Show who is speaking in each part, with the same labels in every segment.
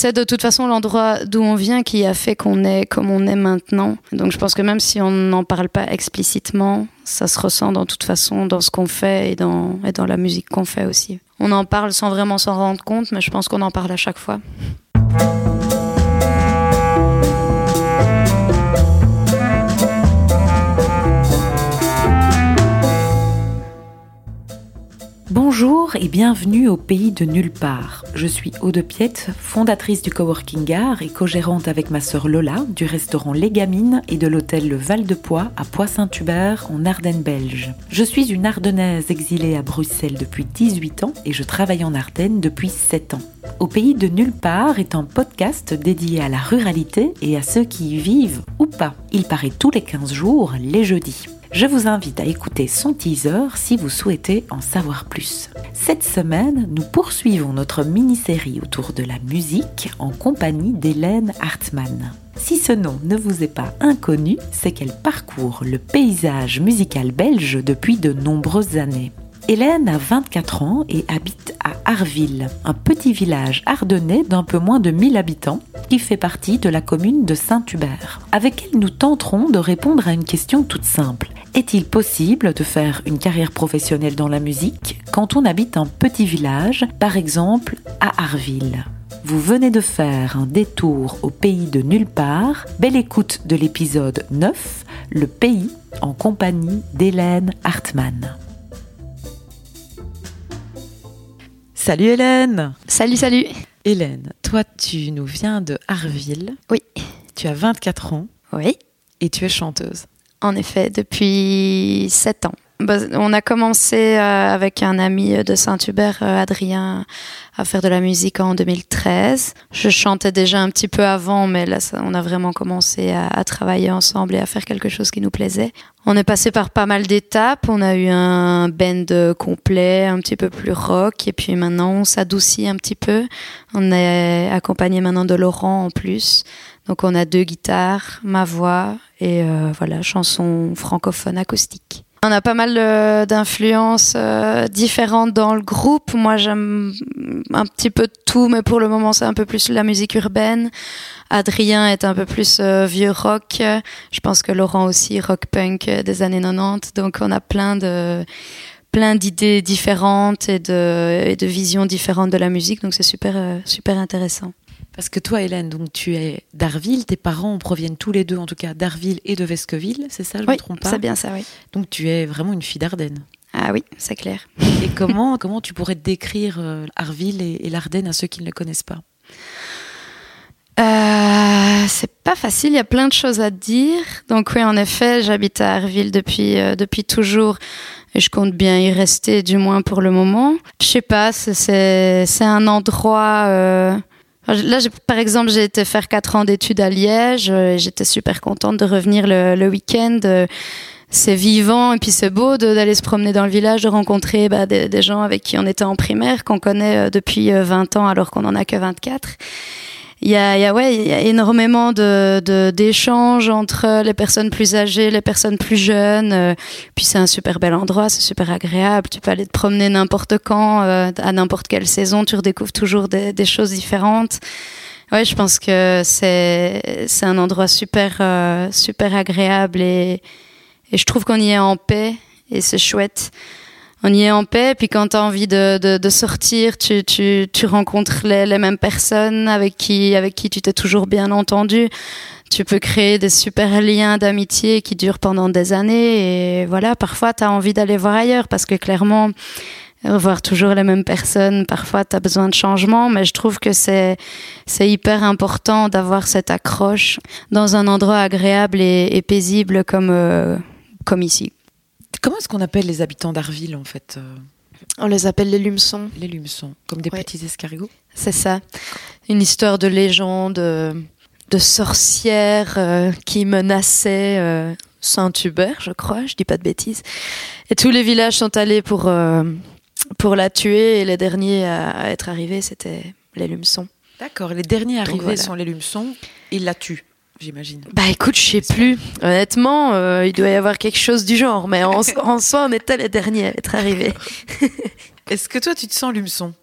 Speaker 1: c'est de toute façon l'endroit d'où on vient qui a fait qu'on est comme on est maintenant. Donc je pense que même si on n'en parle pas explicitement, ça se ressent dans toute façon dans ce qu'on fait et dans, et dans la musique qu'on fait aussi. On en parle sans vraiment s'en rendre compte, mais je pense qu'on en parle à chaque fois.
Speaker 2: Bonjour et bienvenue au pays de nulle part. Je suis Aude Piette, fondatrice du Coworking Art et co-gérante avec ma sœur Lola du restaurant Les Gamines et de l'hôtel Le Val de Poix à Poix-Saint-Hubert en Ardennes belge. Je suis une Ardennaise exilée à Bruxelles depuis 18 ans et je travaille en Ardennes depuis 7 ans. Au pays de nulle part est un podcast dédié à la ruralité et à ceux qui y vivent ou pas. Il paraît tous les 15 jours, les jeudis. Je vous invite à écouter son teaser si vous souhaitez en savoir plus. Cette semaine, nous poursuivons notre mini-série autour de la musique en compagnie d'Hélène Hartmann. Si ce nom ne vous est pas inconnu, c'est qu'elle parcourt le paysage musical belge depuis de nombreuses années. Hélène a 24 ans et habite à Arville, un petit village ardennais d'un peu moins de 1000 habitants qui fait partie de la commune de Saint-Hubert. Avec elle, nous tenterons de répondre à une question toute simple. Est-il possible de faire une carrière professionnelle dans la musique quand on habite un petit village, par exemple à Arville vous venez de faire un détour au pays de nulle part. Belle écoute de l'épisode 9, Le pays, en compagnie d'Hélène Hartmann. Salut Hélène
Speaker 1: Salut, salut
Speaker 2: Hélène, toi tu nous viens de Arville.
Speaker 1: Oui.
Speaker 2: Tu as 24 ans.
Speaker 1: Oui.
Speaker 2: Et tu es chanteuse.
Speaker 1: En effet, depuis 7 ans. Bah, on a commencé euh, avec un ami de Saint-Hubert, euh, Adrien, à faire de la musique en 2013. Je chantais déjà un petit peu avant, mais là, on a vraiment commencé à, travailler ensemble et à faire quelque chose qui nous plaisait. On est passé par pas mal d'étapes. On a eu un band complet, un petit peu plus rock, et puis maintenant, on s'adoucit un petit peu. On est accompagné maintenant de Laurent en plus. Donc, on a deux guitares, ma voix et euh, voilà, chanson francophone acoustique. On a pas mal euh, d'influences euh, différentes dans le groupe. Moi, j'aime un petit peu tout, mais pour le moment, c'est un peu plus la musique urbaine. Adrien est un peu plus euh, vieux rock. Je pense que Laurent aussi, rock punk des années 90. Donc, on a plein de plein d'idées différentes et de, et de visions différentes de la musique. Donc, c'est super, super intéressant.
Speaker 2: Parce que toi, Hélène, donc tu es d'Arville, tes parents proviennent tous les deux, en tout cas, d'Arville et de Vesqueville, c'est ça, je ne me trompe pas
Speaker 1: C'est bien ça, oui.
Speaker 2: Donc tu es vraiment une fille d'Ardenne.
Speaker 1: Ah oui, c'est clair.
Speaker 2: Et comment, comment tu pourrais décrire euh, Arville et, l'Ardenne à ceux qui ne le connaissent pas?
Speaker 1: Euh, c'est pas facile, il y a plein de choses à dire. Donc oui, en effet, j'habite à Arville depuis, euh, depuis toujours et je compte bien y rester, du moins pour le moment. Je sais pas, c'est un endroit euh, Là, par exemple, j'ai été faire quatre ans d'études à Liège. Euh, j'étais super contente de revenir le, week-end. Euh, c'est vivant et puis c'est beau d'aller se promener dans le village, de rencontrer bah, des, gens avec qui on était en primaire, qu'on connaît euh, depuis 20 ans alors qu'on en a que 24 il y a, ouais, énormément d'échanges entre les personnes plus âgées, les personnes plus jeunes. Euh, puis c'est un super bel endroit, c'est super agréable. Tu peux aller te promener n'importe quand, euh, à n'importe quelle saison, tu redécouvres toujours des, choses différentes. Ouais, je pense que c'est c'est un endroit super euh, super agréable et et je trouve qu'on y est en paix et c'est chouette on y est en paix. Puis quand tu as envie de, de, de sortir, tu, tu, tu rencontres les, les, mêmes personnes avec qui, avec qui tu t'es toujours bien entendu. Tu peux créer des super liens d'amitié qui durent pendant des années. Et voilà, parfois, tu as envie d'aller voir ailleurs parce que clairement, voir toujours les mêmes personnes, parfois, tu as besoin de changement. Mais je trouve que c'est, c'est hyper important d'avoir cette accroche dans un endroit agréable et, et paisible comme, euh, comme ici.
Speaker 2: Comment est-ce qu'on appelle les habitants d'Arville en fait euh
Speaker 1: On les appelle les lumeçons.
Speaker 2: Les lumeçons, comme des petits escargots
Speaker 1: C'est ça. Une histoire de légende, euh, de sorcière euh, qui menaçait Saint-Hubert, je crois, je dis pas de bêtises. Et tous les villages sont allés pour, pour la tuer et les derniers à, être arrivés, c'était les lumeçons.
Speaker 2: D'accord, les derniers arrivés sont les lumeçons, ils la tuent j'imagine.
Speaker 1: Bah écoute, je sais plus. Honnêtement, euh, il doit y avoir quelque chose du genre, mais en, soi, on était les derniers à être arrivés.
Speaker 2: Est-ce que toi, tu te sens lumeçon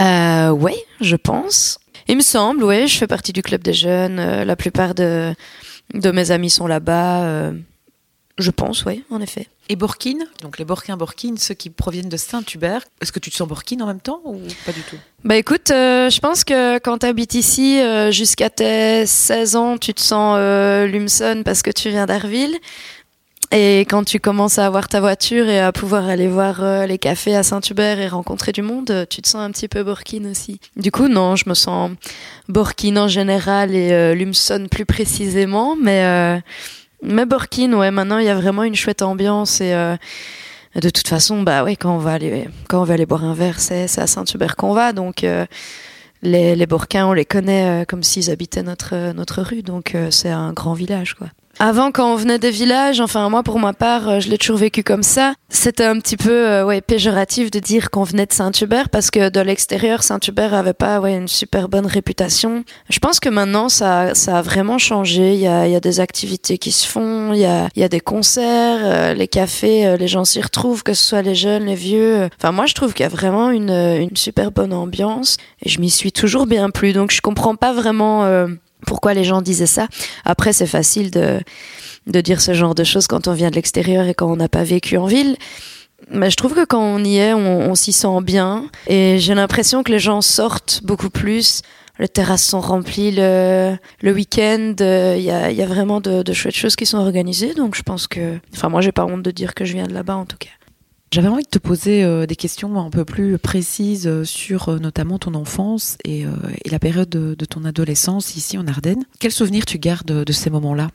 Speaker 1: euh, Oui, je pense. Il me semble, oui, je fais partie du club des jeunes. la plupart de, de mes amis sont là-bas. je pense, oui, en effet.
Speaker 2: Et Borkin, donc les Borquins Borkin, ceux qui proviennent de Saint-Hubert, est-ce que tu te sens Borkin en même temps ou pas du tout?
Speaker 1: Bah écoute, euh, je pense que quand tu habites ici euh, jusqu'à tes 16 ans, tu te sens euh, Lumson parce que tu viens d'Arville. Et quand tu commences à avoir ta voiture et à pouvoir aller voir les cafés à Saint-Hubert et rencontrer du monde, tu te sens un petit peu Borkin aussi. Du coup, non, je me sens Borkin en général et Lumson plus précisément, mais mais Borkin, ouais, maintenant il y a vraiment une chouette ambiance et euh, de toute façon, bah ouais, quand on va aller, quand va aller boire un verre, c'est, à Saint-Hubert qu'on va, donc euh, les, les Borquins, on les connaît euh, comme s'ils habitaient notre notre rue, donc c'est un grand village, quoi. Avant, quand on venait des villages, enfin moi pour ma part, euh, je l'ai toujours vécu comme ça. C'était un petit peu euh, ouais péjoratif de dire qu'on venait de Saint-Hubert parce que de l'extérieur, Saint-Hubert avait pas ouais une super bonne réputation. Je pense que maintenant ça ça a vraiment changé. Il y a il y a des activités qui se font, il y a il y a des concerts, euh, les cafés, les gens s'y retrouvent, que ce soit les jeunes, les vieux. Enfin moi je trouve qu'il y a vraiment une une super bonne ambiance et je m'y suis toujours bien plu. Donc je comprends pas vraiment pourquoi les gens disaient ça. Après, c'est facile de, de dire ce genre de choses quand on vient de l'extérieur et quand on n'a pas vécu en ville. Mais je trouve que quand on y est, on, s'y sent bien. Et j'ai l'impression que les gens sortent beaucoup plus. Les terrasses sont remplies le, le week-end. Il y, a, y a, vraiment de, de chouettes choses qui sont organisées. Donc je pense que... Enfin, moi, j'ai pas honte de dire que je viens de là-bas, en tout cas.
Speaker 2: J'avais envie de te poser euh, des questions un peu plus précises euh, sur euh, notamment ton enfance et, la période de, ton adolescence ici en Ardennes. Quels souvenirs tu gardes de ces moments-là?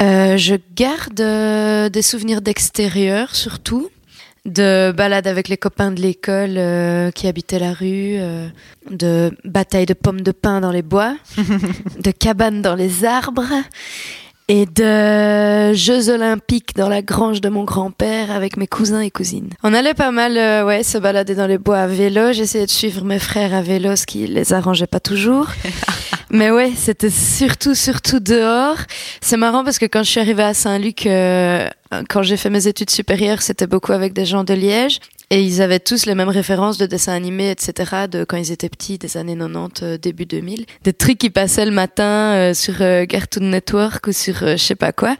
Speaker 1: Je garde des souvenirs d'extérieur surtout, de balades avec les copains de l'école qui habitaient la rue, de batailles de pommes de pin dans les bois, de cabanes dans les arbres et de Jeux olympiques dans la grange de mon grand-père avec mes cousins et cousines. On allait pas mal euh, ouais, se balader dans les bois à vélo. J'essayais de suivre mes frères à vélo, ce qui les arrangeait pas toujours. Mais ouais, c'était surtout, surtout dehors. C'est marrant parce que quand je suis arrivée à Saint-Luc, euh, quand j'ai fait mes études supérieures, c'était beaucoup avec des gens de Liège. Et ils avaient tous les mêmes références de dessins animés, etc., de quand ils étaient petits, des années 90, euh, début 2000. Des trucs qui passaient le matin euh, sur euh, Cartoon Network ou sur je sais pas quoi.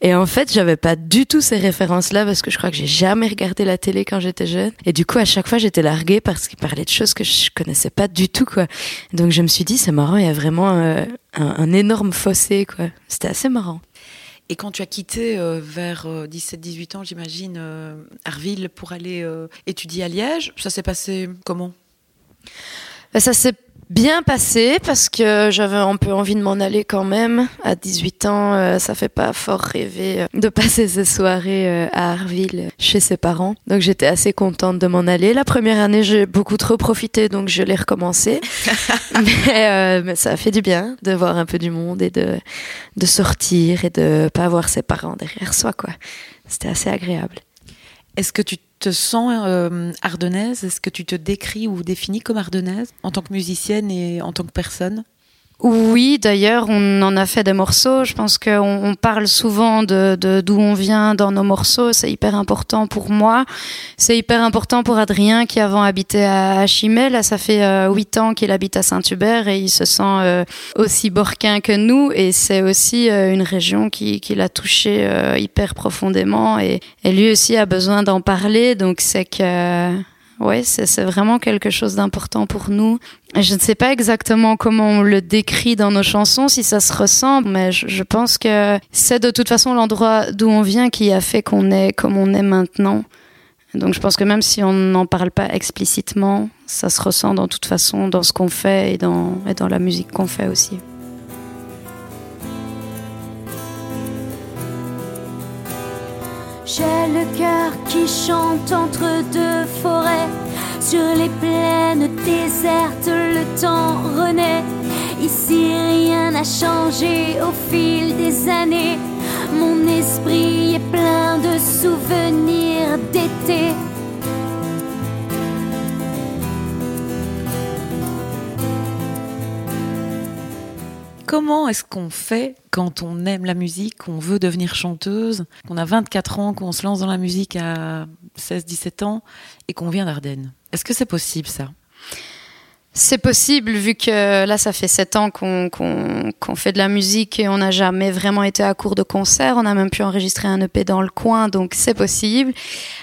Speaker 1: Et en fait, j'avais pas du tout ces références-là parce que je crois que j'ai jamais regardé la télé quand j'étais jeune. Et du coup, à chaque fois, j'étais larguée parce qu'ils parlaient de choses que je connaissais pas du tout, quoi. Donc je me suis dit, c'est marrant, il y a vraiment un, un énorme fossé, quoi. C'était assez marrant.
Speaker 2: Et quand tu as quitté euh, vers 17-18 euh, ans, j'imagine, euh, Arville pour aller étudier à Liège, ça s'est passé comment?
Speaker 1: Bah, Ça s'est bien passé parce que j'avais un peu envie de m'en aller quand même. À 18 ans, euh, ça fait pas fort rêver euh, de passer ces soirées euh, à Arville chez ses parents. Donc j'étais assez contente de m'en aller. La première année, j'ai beaucoup trop profité, donc je l'ai recommencé. mais, mais, ça a fait du bien de voir un peu du monde et de, de sortir et de pas avoir ses parents derrière soi, quoi. C'était assez agréable.
Speaker 2: Est-ce que tu te sens euh, ardennaise? Est-ce que tu te décris ou définis comme ardennaise en tant que musicienne et en tant que personne?
Speaker 1: Oui, d'ailleurs, on en a fait des morceaux. Je pense qu'on on parle souvent de d'où on vient dans nos morceaux. C'est hyper important pour moi. C'est hyper important pour Adrien qui avant habitait à Chimay. Là, ça fait euh, huit ans qu'il habite à Saint-Hubert et il se sent euh, aussi borquin que nous. Et c'est aussi euh, une région qui, qui l'a touché hyper profondément. Et, et lui aussi a besoin d'en parler. Donc c'est que oui, c'est vraiment quelque chose d'important pour nous. Je ne sais pas exactement comment on le décrit dans nos chansons, si ça se ressemble, mais je, pense que c'est de toute façon l'endroit d'où on vient qui a fait qu'on est comme on est maintenant. Donc je pense que même si on n'en parle pas explicitement, ça se ressent dans toute façon dans ce qu'on fait et dans, et dans la musique qu'on fait aussi.
Speaker 3: J'ai le cœur qui chante entre deux forêts. Sur les plaines désertes, le temps renaît. Ici, rien n'a changé au fil des années. Mon esprit est plein de souvenirs d'été.
Speaker 2: Comment est-ce qu'on fait quand on aime la musique, qu'on veut devenir chanteuse, qu'on a 24 ans, qu'on se lance dans la musique à 16-17 ans et qu'on vient d'Ardennes Est-ce que c'est possible ça?
Speaker 1: C'est possible vu que là ça fait sept ans qu'on fait de la musique et on n'a jamais vraiment été à court de concert. On a même pu enregistrer un EP dans le coin, donc c'est possible.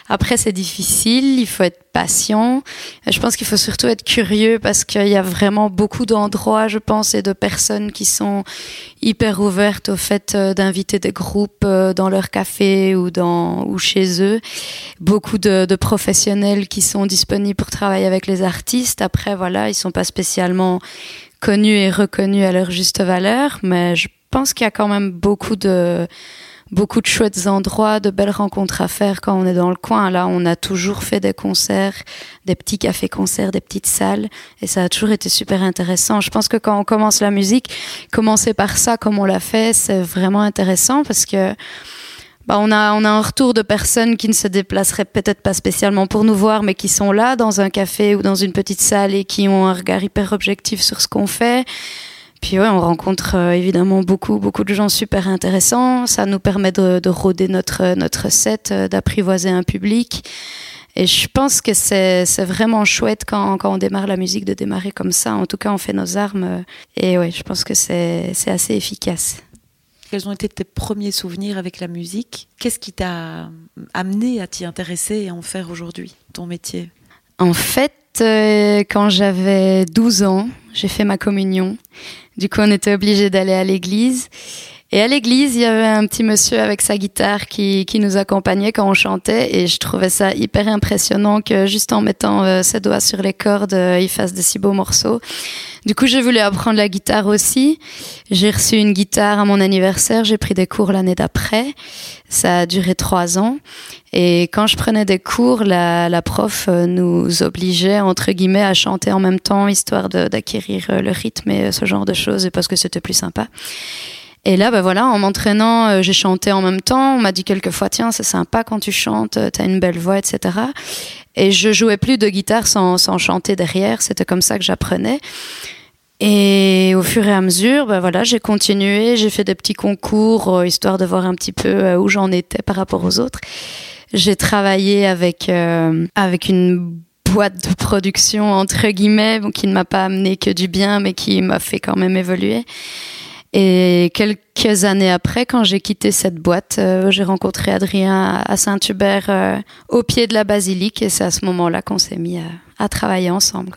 Speaker 1: Après c'est difficile, il faut être patient. Je pense qu'il faut surtout être curieux parce qu'il y a vraiment beaucoup d'endroits, je pense, et de personnes qui sont hyper ouvertes au fait euh, d'inviter des groupes euh, dans leur café ou chez eux. Beaucoup de, professionnels qui sont disponibles pour travailler avec les artistes. Après voilà, sont pas spécialement connus et reconnus à leur juste valeur, mais je pense qu'il y a quand même beaucoup de beaucoup de chouettes endroits, de belles rencontres à faire quand on est dans le coin. Là, on a toujours fait des concerts, des petits cafés-concerts, des petites salles, et ça a toujours été super intéressant. Je pense que quand on commence la musique, commencer par ça, comme on l'a fait, c'est vraiment intéressant parce que bah, on, a, on a un retour de personnes qui ne se déplaceraient peut-être pas spécialement pour nous voir, mais qui sont là dans un café ou dans une petite salle et qui ont un regard hyper objectif sur ce qu'on fait. Puis ouais, on rencontre euh, évidemment beaucoup, beaucoup de gens super intéressants. Ça nous permet de, de rôder notre, notre set, euh, d'apprivoiser un public. Et je pense que c'est vraiment chouette quand, quand on démarre la musique de démarrer comme ça. En tout cas, on fait nos armes. Euh, et ouais, je pense que c'est assez efficace.
Speaker 2: Quels ont été tes premiers souvenirs avec la musique? Qu'est-ce qui t'a amené à t'y intéresser et à en faire aujourd'hui, ton métier?
Speaker 1: En fait, euh, quand j'avais 12 ans, j'ai fait ma communion. Du coup, on était obligé d'aller à l'église. Et à l'église, il y avait un petit monsieur avec sa guitare qui, qui nous accompagnait quand on chantait et je trouvais ça hyper impressionnant que juste en mettant euh, ses doigts sur les cordes, euh, il fasse de si beaux morceaux. Du coup, j'ai voulu apprendre la guitare aussi. J'ai reçu une guitare à mon anniversaire, j'ai pris des cours l'année d'après. Ça a duré trois ans. Et quand je prenais des cours, la, la prof euh, nous obligeait, entre guillemets, à chanter en même temps, histoire d'acquérir le rythme et ce genre de choses, parce que c'était plus sympa. Et là, bah voilà, en m'entraînant, euh, j'ai chanté en même temps. On m'a dit quelquefois, tiens, c'est sympa quand tu chantes, euh, t'as une belle voix, etc. Et je jouais plus de guitare sans, sans chanter derrière. C'était comme ça que j'apprenais. Et au fur et à mesure, bah voilà, j'ai continué, j'ai fait des petits concours, euh, histoire de voir un petit peu où j'en étais par rapport aux autres. J'ai travaillé avec, avec une boîte de production, entre guillemets, qui ne m'a pas amené que du bien, mais qui m'a fait quand même évoluer. Et quelques années après, quand j'ai quitté cette boîte, euh, j'ai rencontré Adrien à Saint-Hubert euh, au pied de la basilique et c'est à ce moment-là qu'on s'est mis à, travailler ensemble.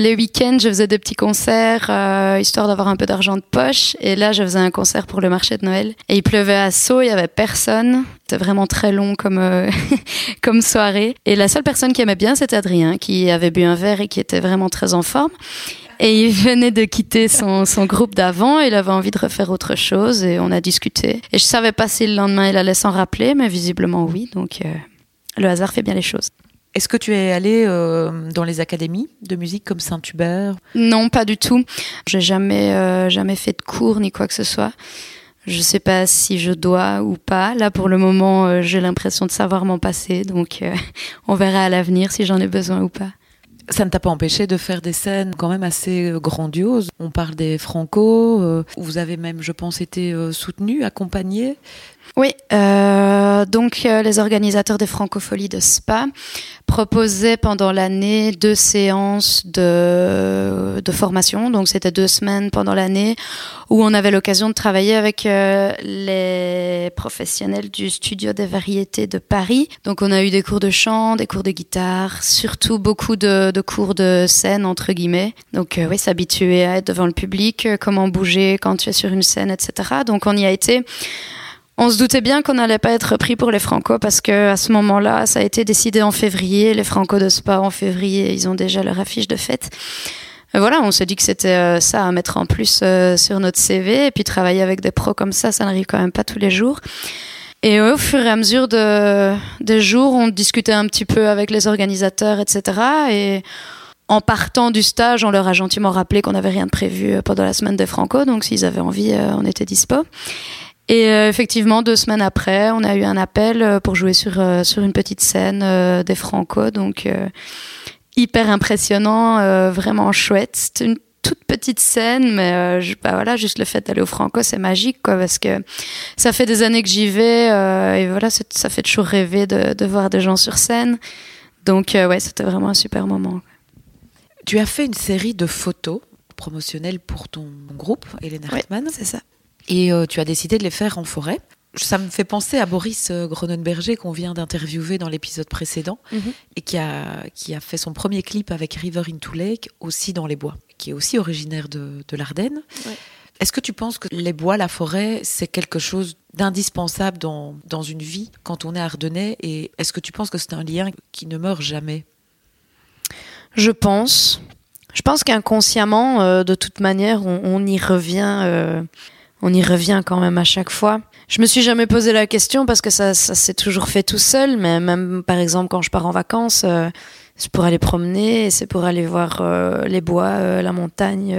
Speaker 1: Les week-ends, je faisais des petits concerts, euh, histoire d'avoir un peu d'argent de poche. Et là, je faisais un concert pour le marché de Noël. Et il pleuvait à saut, il y avait personne. C'était vraiment très long comme, comme soirée. Et la seule personne qui aimait bien, c'était Adrien, qui avait bu un verre et qui était vraiment très en forme. Et il venait de quitter son, son groupe d'avant, il avait envie de refaire autre chose et on a discuté. Et je savais pas si le lendemain il allait s'en rappeler, mais visiblement oui, donc euh, le hasard fait bien les choses.
Speaker 2: Est-ce que tu es allé euh, dans les académies de musique comme Saint-Hubert?
Speaker 1: Non, pas du tout. J'ai jamais, euh, jamais fait de cours ni quoi que ce soit. Je sais pas si je dois ou pas. Là, pour le moment, j'ai l'impression de savoir m'en passer, donc on verra à l'avenir si j'en ai besoin ou pas.
Speaker 2: Ça ne t'a pas empêché de faire des scènes quand même assez euh, grandioses. On parle des Franco, euh, vous avez même, je pense, été euh, soutenu, accompagné.
Speaker 1: Oui, euh, donc euh, les organisateurs des Francopholies de Spa proposaient pendant l'année deux séances de, formation. Donc c'était deux semaines pendant l'année où on avait l'occasion de travailler avec euh, les professionnels du studio des variétés de Paris. Donc on a eu des cours de chant, des cours de guitare, surtout beaucoup de, de cours de scène entre guillemets. Donc oui, s'habituer à être devant le public, comment bouger quand tu es sur une scène, etc. Donc on y a été. On se doutait bien qu'on n'allait pas être pris pour les Franco parce que à ce moment-là, ça a été décidé en février. Les Franco de Spa en février, ils ont déjà leur affiche de fête. Et voilà, on s'est dit que c'était euh, ça à mettre en plus euh, sur notre CV et puis travailler avec des pros comme ça, ça n'arrive quand même pas tous les jours. Et au fur et à mesure de, des jours, on discutait un petit peu avec les organisateurs, etc. Et en partant du stage, on leur a gentiment rappelé qu'on n'avait rien de prévu euh, pendant la semaine des Franco, donc s'ils avaient envie, on était dispo. Et euh, effectivement, deux semaines après, on a eu un appel euh, pour jouer sur, euh, sur une petite scène des Franco. Donc, hyper impressionnant, vraiment chouette. C'était une toute petite scène, mais bah voilà, juste le fait d'aller au Franco, c'est magique, quoi, parce que ça fait des années que j'y vais, et voilà, ça fait toujours rêver de, de, voir des gens sur scène. Donc, ouais, c'était vraiment un super moment
Speaker 2: Tu as fait une série de photos promotionnelles pour ton groupe, Hélène Hartmann?
Speaker 1: c'est ça.
Speaker 2: Et euh, tu as décidé de les faire en forêt. Ça me fait penser à Boris euh, Gronenberger qu'on vient d'interviewer dans l'épisode précédent
Speaker 1: Mhm.
Speaker 2: et qui a, qui a fait son premier clip avec River into Lake aussi dans les bois, qui est aussi originaire de, de l'Ardenne.
Speaker 1: Ouais.
Speaker 2: Est-ce que tu penses que les bois, la forêt, c'est quelque chose d'indispensable dans, dans une vie quand on est ardennais? Et est-ce que tu penses que c'est un lien qui ne meurt jamais?
Speaker 1: Je pense. Je pense qu'inconsciemment, euh, de toute manière, on, on y revient. euh, on y revient quand même à chaque fois. Je me suis jamais posé la question parce que ça, ça s'est toujours fait tout seul. Mais même par exemple quand je pars en vacances, euh, c'est pour aller promener, c'est pour aller voir euh, les bois, euh, la montagne,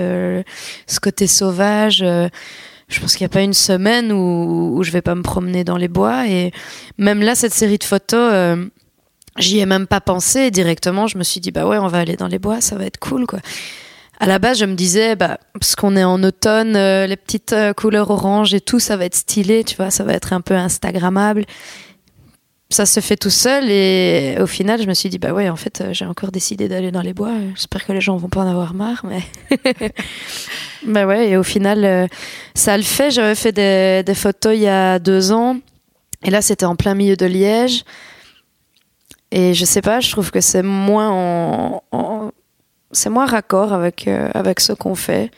Speaker 1: ce côté sauvage. je pense qu'il n'y a pas une semaine où, où je vais pas me promener dans les bois. Et même là, cette série de photos. J'y ai même pas pensé directement. Je me suis dit bah ouais, on va aller dans les bois, ça va être cool quoi. À la base, je me disais bah parce qu'on est en automne, euh, les petites euh, couleurs orange et tout, ça va être stylé, tu vois, ça va être un peu instagrammable. Ça se fait tout seul et au final, je me suis dit bah ouais, en fait, euh, j'ai encore décidé d'aller dans les bois. J'espère que les gens vont pas en avoir marre, mais bah ouais. Et au final, ça le fait. J'avais fait des, photos il y a deux ans et là, c'était en plein milieu de Liège. Et je sais pas, je trouve que c'est moins en- c'est moins raccord avec euh, avec ce qu'on fait.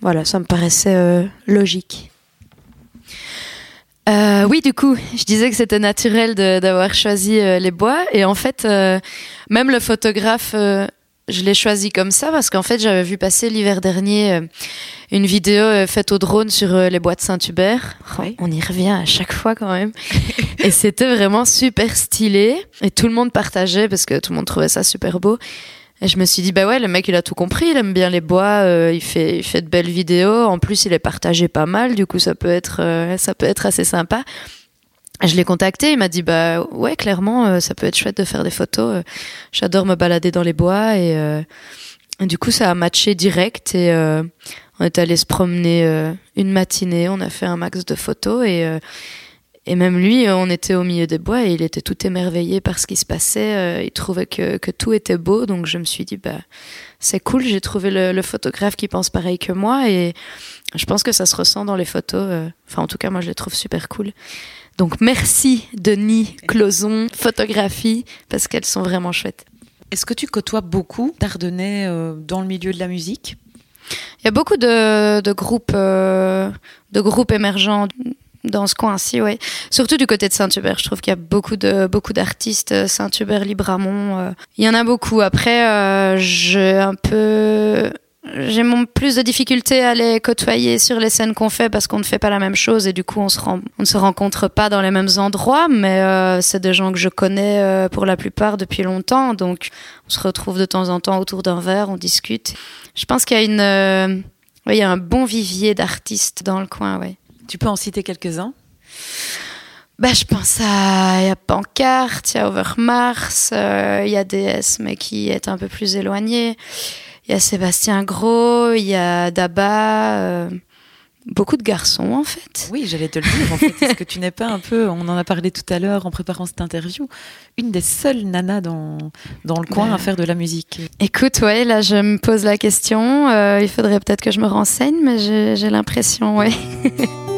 Speaker 1: Voilà, ça me paraissait euh, logique. Euh, oui, du coup, je disais que c'était naturel d'avoir choisi les bois. Et en fait, même le photographe, je l'ai choisi comme ça parce qu'en fait, j'avais vu passer l'hiver dernier une vidéo faite au drone sur les bois de Saint-Hubert. Oh,
Speaker 2: Oui.
Speaker 1: On y revient à chaque fois quand même. et c'était vraiment super stylé. Et tout le monde partageait parce que tout le monde trouvait ça super beau. Et je me suis dit, bah ouais, le mec, il a tout compris, il aime bien les bois, euh, il, fait, il fait de belles vidéos. En plus, il est partagé pas mal, du coup, ça peut être, euh, ça peut être assez sympa. Je l'ai contacté, il m'a dit, bah ouais, clairement, euh, ça peut être chouette de faire des photos. J'adore me balader dans les bois. Et, et du coup, ça a matché direct. Et on est allé se promener une matinée, on a fait un max de photos. Et, et même lui, euh, on était au milieu des bois et il était tout émerveillé par ce qui se passait. euh, il trouvait que, que tout était beau. Donc je me suis dit, bah, c'est cool, j'ai trouvé le, le photographe qui pense pareil que moi. Et je pense que ça se ressent dans les photos. euh, Enfin, en tout cas, moi, je les trouve super cool. Donc merci, Denis Closon, photographie, parce qu'elles sont vraiment chouettes.
Speaker 2: Est-ce que tu côtoies beaucoup d'Ardennais dans le milieu de la musique?
Speaker 1: Il y a beaucoup de, de groupes, euh, de groupes émergents dans ce coin-ci, ouais. Surtout du côté de Saint-Hubert, je trouve qu'il y a beaucoup de beaucoup d'artistes euh, Saint-Hubert, Libramont. euh, il y en a beaucoup. Après, euh, j'ai un peu j'ai mon plus de difficultés à les côtoyer sur les scènes qu'on fait parce qu'on ne fait pas la même chose et du coup on se rend, on ne se rencontre pas dans les mêmes endroits mais euh, c'est des gens que je connais euh, pour la plupart depuis longtemps donc on se retrouve de temps en temps autour d'un verre on discute je pense qu'il y a une euh, il y a un bon vivier d'artistes dans le coin ouais
Speaker 2: Tu peux en citer quelques-uns?
Speaker 1: Bah, je pense à il y a Pancarte, il y a Overmars, euh, il y a DS mais qui est un peu plus éloigné. Il y a Sébastien Gros, il y a Daba, euh, beaucoup de garçons en fait.
Speaker 2: Oui, j'allais te le dire. En fait, est-ce que tu n'es pas un peu, on en a parlé tout à l'heure en préparant cette interview, une des seules nanas dans, dans le coin
Speaker 1: Bah.
Speaker 2: à faire de la musique
Speaker 1: Écoute, ouais, là je me pose la question. euh, il faudrait peut-être que je me renseigne, mais j'ai j'ai l'impression, ouais.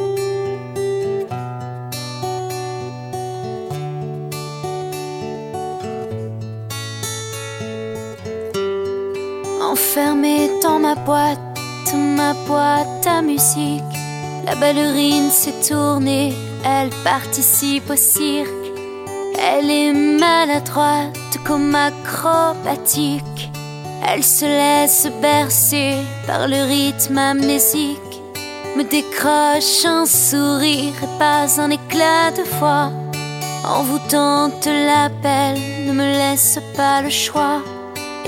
Speaker 3: ma boîte, ma boîte à musique. La ballerine s'est tournée, elle participe au cirque. Elle est maladroite comme acrobatique. Elle se laisse bercer par le rythme amnésique. Me décroche un sourire et pas un éclat de voix. Envoûtante l'appel, ne me laisse pas le choix.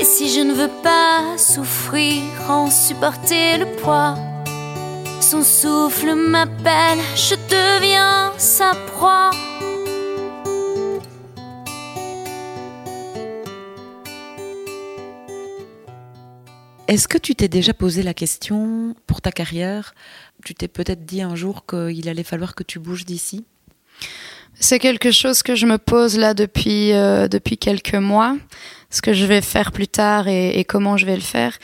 Speaker 3: Et si je ne veux pas souffrir, en supporter le poids, son souffle m'appelle, je deviens sa proie.
Speaker 2: Est-ce que tu t'es déjà posé la question pour ta carrière? Tu t'es peut-être dit un jour qu'il allait falloir que tu bouges d'ici?
Speaker 1: C'est quelque chose que je me pose là depuis, euh, depuis quelques mois. Ce que je vais faire plus tard et, comment je vais le faire.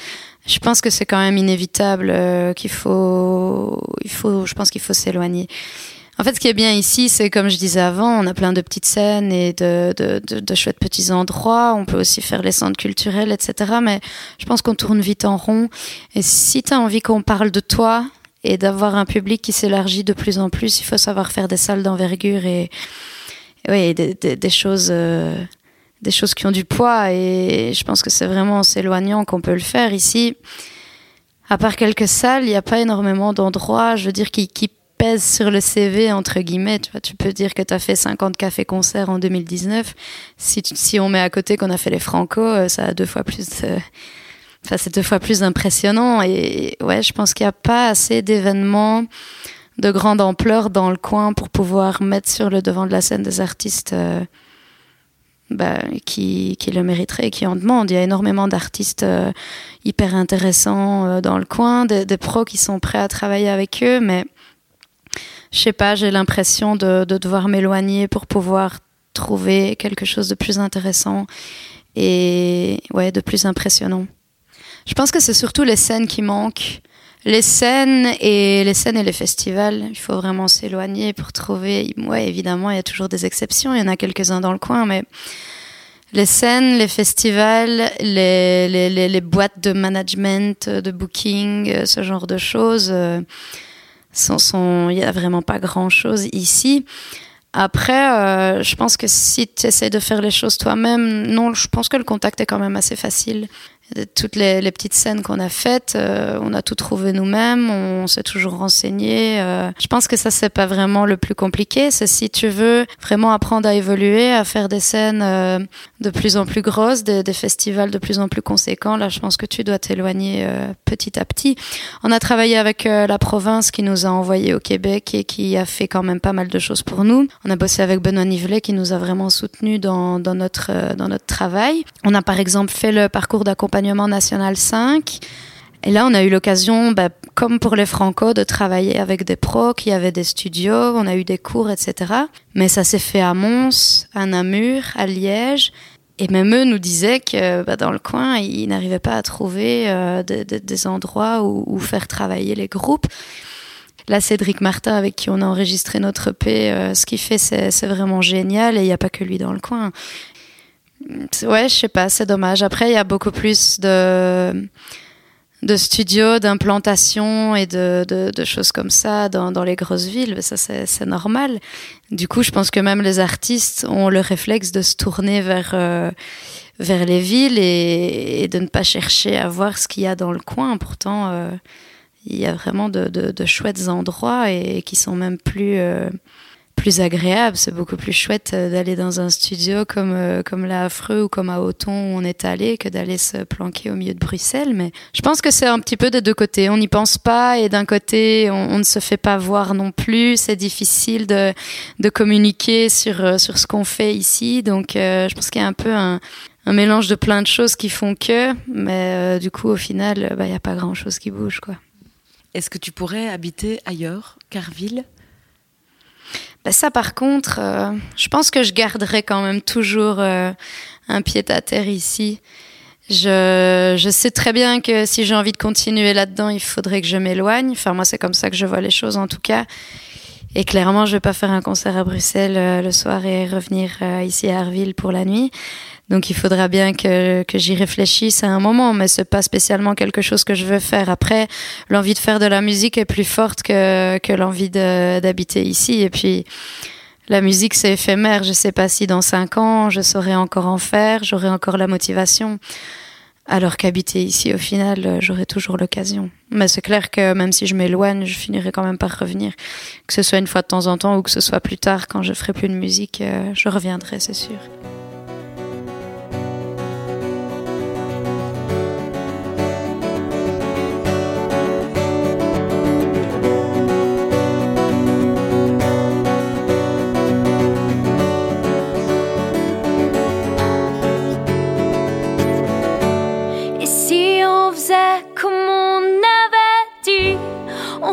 Speaker 1: Je pense que c'est quand même inévitable euh, qu'il faut, il faut, je pense qu'il faut s'éloigner. En fait, ce qui est bien ici, c'est comme je disais avant, on a plein de petites scènes et de, de, de, chouettes petits endroits. On peut aussi faire les centres culturels, etc. Mais je pense qu'on tourne vite en rond. Et si tu as envie qu'on parle de toi et d'avoir un public qui s'élargit de plus en plus, il faut savoir faire des salles d'envergure et, des, des choses. Euh, des choses qui ont du poids et je pense que c'est vraiment en s'éloignant qu'on peut le faire ici. À part quelques salles, il n'y a pas énormément d'endroits, je veux dire, qui, pèsent sur le CV, entre guillemets. Tu, vois, tu peux dire que tu as fait 50 cafés-concerts en 2019. Si, si on met à côté qu'on a fait les Franco, euh, ça a deux fois plus Enfin, c'est deux fois plus impressionnant. Et ouais, je pense qu'il n'y a pas assez d'événements de grande ampleur dans le coin pour pouvoir mettre sur le devant de la scène des artistes euh, bah, qui, qui, le mériteraient et qui en demandent. Il y a énormément d'artistes euh, hyper intéressants euh, dans le coin, des, des, pros qui sont prêts à travailler avec eux, mais je sais pas, j'ai l'impression de, de, devoir m'éloigner pour pouvoir trouver quelque chose de plus intéressant et ouais, de plus impressionnant. Je pense que c'est surtout les scènes qui manquent les scènes et les scènes et les festivals, il faut vraiment s'éloigner pour trouver. Ouais, évidemment, il y a toujours des exceptions. Il y en a quelques-uns dans le coin, mais les scènes, les festivals, les, boîtes de management, de booking, ce genre de choses, euh, il y a vraiment pas grand-chose ici. Après, euh, je pense que si tu essaies de faire les choses toi-même, non, je pense que le contact est quand même assez facile toutes les, les, petites scènes qu'on a faites, euh, on a tout trouvé nous-mêmes, on s'est toujours renseigné. Euh. je pense que ça c'est pas vraiment le plus compliqué. C'est si tu veux vraiment apprendre à évoluer, à faire des scènes euh, de plus en plus grosses, des, des, festivals de plus en plus conséquents. Là, je pense que tu dois t'éloigner petit à petit. On a travaillé avec la province qui nous a envoyé au Québec et qui a fait quand même pas mal de choses pour nous. On a bossé avec Benoît Nivelet qui nous a vraiment soutenus dans, dans notre dans notre travail. On a par exemple fait le parcours d'accompagnement national 5. Et là, on a eu l'occasion, bah, comme pour les Franco, de travailler avec des pros qui avaient des studios, on a eu des cours, etc. Mais ça s'est fait à Mons, à Namur, à Liège. Et même eux nous disaient que bah, dans le coin, ils n'arrivaient pas à trouver euh, des endroits où, faire travailler les groupes. Là, Cédric Martin, avec qui on a enregistré notre EP, euh, ce qu'il fait, c'est vraiment génial et il n'y a pas que lui dans le coin. Ouais, je sais pas, c'est dommage. Après, il y a beaucoup plus de, de studios, d'implantations et de, de, choses comme ça dans, dans les grosses villes. Ça, c'est normal. Du coup, je pense que même les artistes ont le réflexe de se tourner vers, euh, vers les villes et, de ne pas chercher à voir ce qu'il y a dans le coin. Pourtant, euh, il y a vraiment de, de, de, chouettes endroits et, qui sont même plus... Euh, plus agréable. C'est beaucoup plus chouette euh, d'aller dans un studio comme, euh, comme là à Freux ou comme à Auton où on est allé que d'aller se planquer au milieu de Bruxelles. Mais je pense que c'est un petit peu des deux côtés. On n'y pense pas et d'un côté, on, ne se fait pas voir non plus. C'est difficile de, de communiquer sur, euh, sur ce qu'on fait ici. Donc, je pense qu'il y a un peu un, mélange de plein de choses qui font que, mais du coup, au final, bah, il n'y a pas grand chose qui bouge, quoi.
Speaker 2: Est-ce que tu pourrais habiter ailleurs, Carville?
Speaker 1: Ben ça, par contre, euh, je pense que je garderai quand même toujours euh, un pied à terre ici. Je, je sais très bien que si j'ai envie de continuer là-dedans, il faudrait que je m'éloigne. Enfin, moi, c'est comme ça que je vois les choses, en tout cas. Et clairement, je vais pas faire un concert à Bruxelles euh, le soir et revenir ici à Arville pour la nuit. Donc il faudra bien que, que j'y réfléchisse à un moment, mais c'est pas spécialement quelque chose que je veux faire. Après, l'envie de faire de la musique est plus forte que, que l'envie d'habiter ici. Et puis, la musique, c'est éphémère. Je sais pas si dans cinq ans, je saurai encore en faire, j'aurai encore la motivation. Alors qu'habiter ici, au final, j'aurai toujours l'occasion. Mais c'est clair que même si je m'éloigne, je finirai quand même par revenir. Que ce soit une fois de temps en temps ou que ce soit plus tard, quand je ferai plus de musique, euh, je reviendrai, c'est sûr.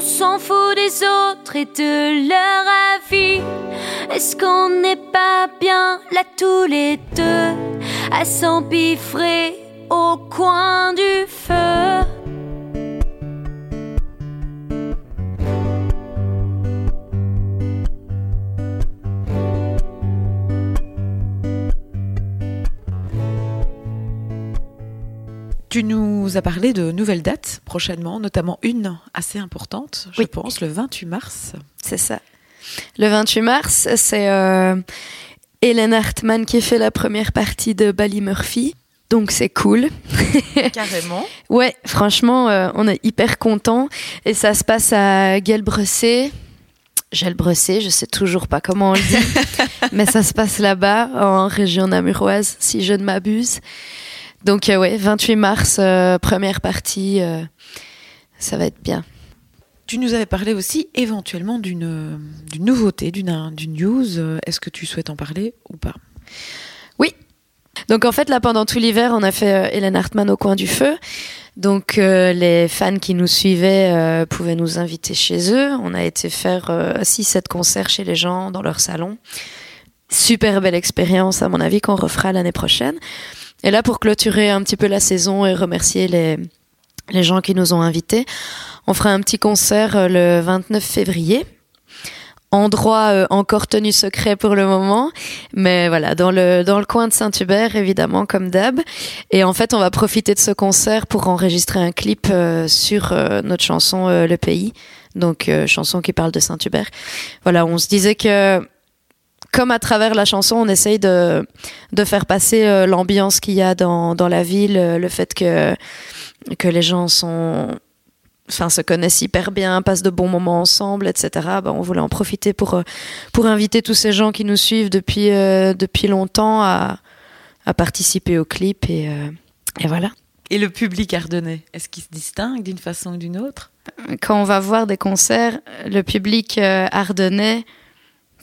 Speaker 3: S'en fout des autres et de leur avis. Est-ce qu'on n'est pas bien là tous les deux à s'empiffrer au coin du feu?
Speaker 2: Tu nous as parlé de nouvelles dates prochainement, notamment une assez importante, je pense, le 28 mars.
Speaker 1: C'est ça. Le 28 mars, c'est euh, Hélène Hartmann qui fait la première partie de Bally Murphy. Donc c'est cool.
Speaker 2: Carrément.
Speaker 1: ouais, franchement, euh, on est hyper content. Et ça se passe à Gelbrecé. Gelbrecé, je sais toujours pas comment on le dit. mais ça se passe là-bas, en région namuroise, si je ne m'abuse. Donc euh, ouais, 28 mars, euh, première partie, euh, ça va être bien.
Speaker 2: Tu nous avais parlé aussi éventuellement d'une d'une nouveauté, d'une d'une news. Est-ce que tu souhaites en parler ou pas?
Speaker 1: Oui. Donc en fait là pendant tout l'hiver, on a fait Hélène Hartmann au coin du feu. Donc les fans qui nous suivaient pouvaient nous inviter chez eux. On a été faire 6-7 concerts chez les gens dans leur salon. Super belle expérience à mon avis qu'on refera l'année prochaine. Et là, pour clôturer un petit peu la saison et remercier les, les gens qui nous ont invités, on fera un petit concert euh, le 29 février. Endroit euh, encore tenu secret pour le moment, mais voilà, dans le, dans le coin de Saint-Hubert, évidemment, comme d'hab. Et en fait, on va profiter de ce concert pour enregistrer un clip euh, sur notre chanson Le Pays, donc chanson qui parle de Saint-Hubert. Voilà, on se disait que comme à travers la chanson, on essaye de, de faire passer euh, l'ambiance qu'il y a dans, dans la ville, euh, le fait que, que les gens sont, enfin, se connaissent hyper bien, passent de bons moments ensemble, etc. Ben, on voulait en profiter pour, euh, pour inviter tous ces gens qui nous suivent depuis, depuis longtemps à, à participer au clip et, et voilà.
Speaker 2: Et le public ardennais, est-ce qu'il se distingue d'une façon ou d'une autre?
Speaker 1: Quand on va voir des concerts, le public ardennais,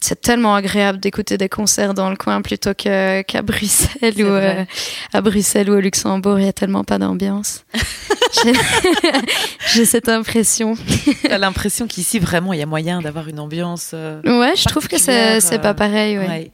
Speaker 1: c'est tellement agréable d'écouter des concerts dans le coin plutôt qu'à Bruxelles ou euh, à Bruxelles ou au Luxembourg. Il y a tellement pas d'ambiance. J'ai cette impression.
Speaker 2: T'as l'impression qu'ici vraiment il y a moyen d'avoir une ambiance. Euh,
Speaker 1: ouais, je trouve que c'est pas pareil. Ouais. ouais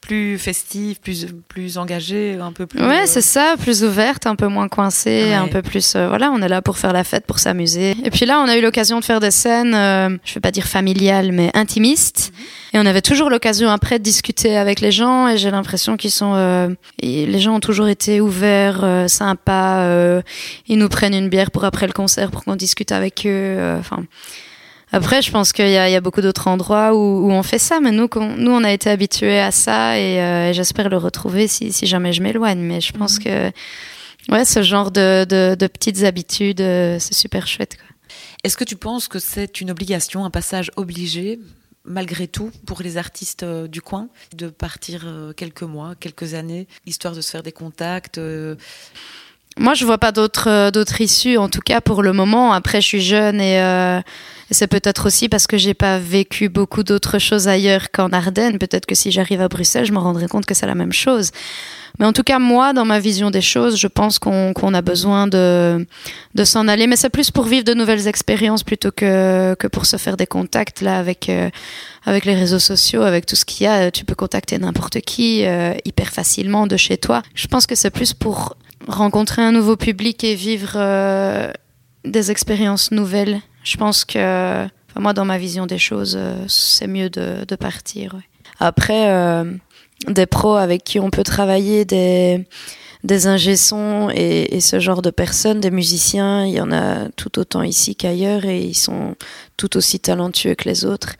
Speaker 2: plus festive, plus plus engagée, un peu plus.
Speaker 1: Ouais, c'est ça, plus ouverte, un peu moins coincée, un peu plus. Euh, voilà, on est là pour faire la fête, pour s'amuser. Et puis là, on a eu l'occasion de faire des scènes, euh, je vais pas dire familiales, mais intimistes. Mhm. Et on avait toujours l'occasion après de discuter avec les gens. Et j'ai l'impression qu'ils sont, euh, les gens ont toujours été ouverts, sympas. ils nous prennent une bière pour après le concert pour qu'on discute avec eux. Enfin. Après, je pense qu'il y, y, a beaucoup d'autres endroits où, où, on fait ça, mais nous, nous, on a été habitués à ça et, euh, j'espère le retrouver si, si jamais je m'éloigne. Mais je pense mhm. que ouais, ce genre de, de, de petites habitudes, euh, c'est super chouette.
Speaker 2: Est-ce que tu penses que c'est une obligation, un passage obligé malgré tout, pour les artistes euh, du coin, de partir quelques mois, quelques années, histoire de se faire des contacts
Speaker 1: Moi, je vois pas d'autres d'autres issues, en tout cas pour le moment. Après, je suis jeune et c'est peut-être aussi parce que j'ai pas vécu beaucoup d'autres choses ailleurs qu'en Ardennes. Peut-être que si j'arrive à Bruxelles, je me rendrai compte que c'est la même chose. Mais en tout cas, moi, dans ma vision des choses, je pense qu'on a besoin de, de s'en aller. Mais c'est plus pour vivre de nouvelles expériences plutôt que, que pour se faire des contacts là avec, euh, avec les réseaux sociaux, avec tout ce qu'il y a. Tu peux contacter n'importe qui euh, hyper facilement de chez toi. Je pense que c'est plus pour rencontrer un nouveau public et vivre euh, des expériences nouvelles je pense que, moi, dans ma vision des choses, euh, c'est mieux de, de partir. Après, euh, des pros avec qui on peut travailler, des, des ingé-sons et, et, ce genre de personnes, des musiciens, il y en a tout autant ici qu'ailleurs et ils sont tout aussi talentueux que les autres.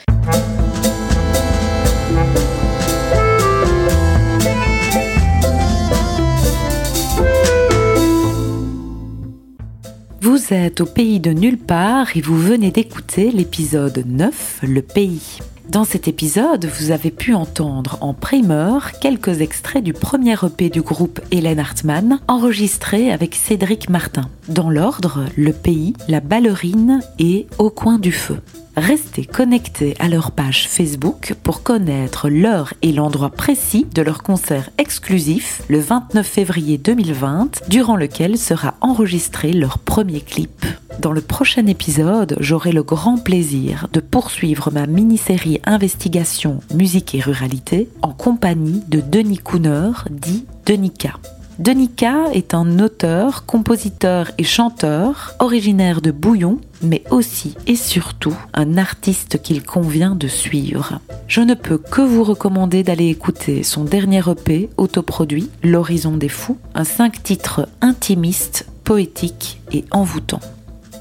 Speaker 2: Vous êtes au pays de nulle part et vous venez d'écouter l'épisode 9, Le pays. Dans cet épisode, vous avez pu entendre en primeur quelques extraits du premier EP du groupe Hélène Hartmann, enregistré avec Cédric Martin. Dans l'ordre, Le pays, La ballerine et Au coin du feu. Restez connectés à leur page Facebook pour connaître l'heure et l'endroit précis de leur concert exclusif le 29 février 2020, durant lequel sera enregistré leur premier clip. Dans le prochain épisode, j'aurai le grand plaisir de poursuivre ma mini-série Investigation, musique et ruralité en compagnie de Denis Cooner, dit Denika. Denika est un auteur, compositeur et chanteur originaire de Bouillon, mais aussi et surtout un artiste qu'il convient de suivre. Je ne peux que vous recommander d'aller écouter son dernier EP autoproduit, L'horizon des fous, un cinq titres intimiste, poétique et envoûtant.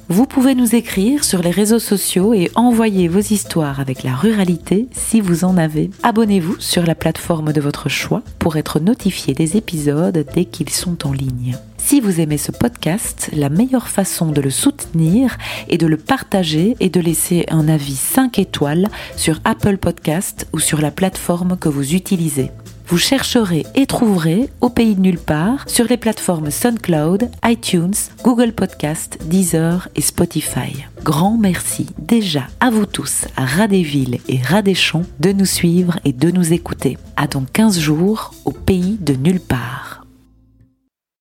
Speaker 2: Vous pouvez nous écrire sur les réseaux sociaux et envoyer vos histoires avec la ruralité si vous en avez. Abonnez-vous sur la plateforme de votre choix pour être notifié des épisodes dès qu'ils sont en ligne. Si vous aimez ce podcast, la meilleure façon de le soutenir est de le partager et de laisser un avis 5 étoiles sur Apple Podcast ou sur la plateforme que vous utilisez. Vous chercherez et trouverez Au pays de nulle part sur les plateformes SoundCloud, iTunes, Google Podcast, Deezer et Spotify. Grand merci déjà à vous tous, à Radéville et Radéchon, de nous suivre et de nous écouter. À dans 15 jours au pays de nulle part.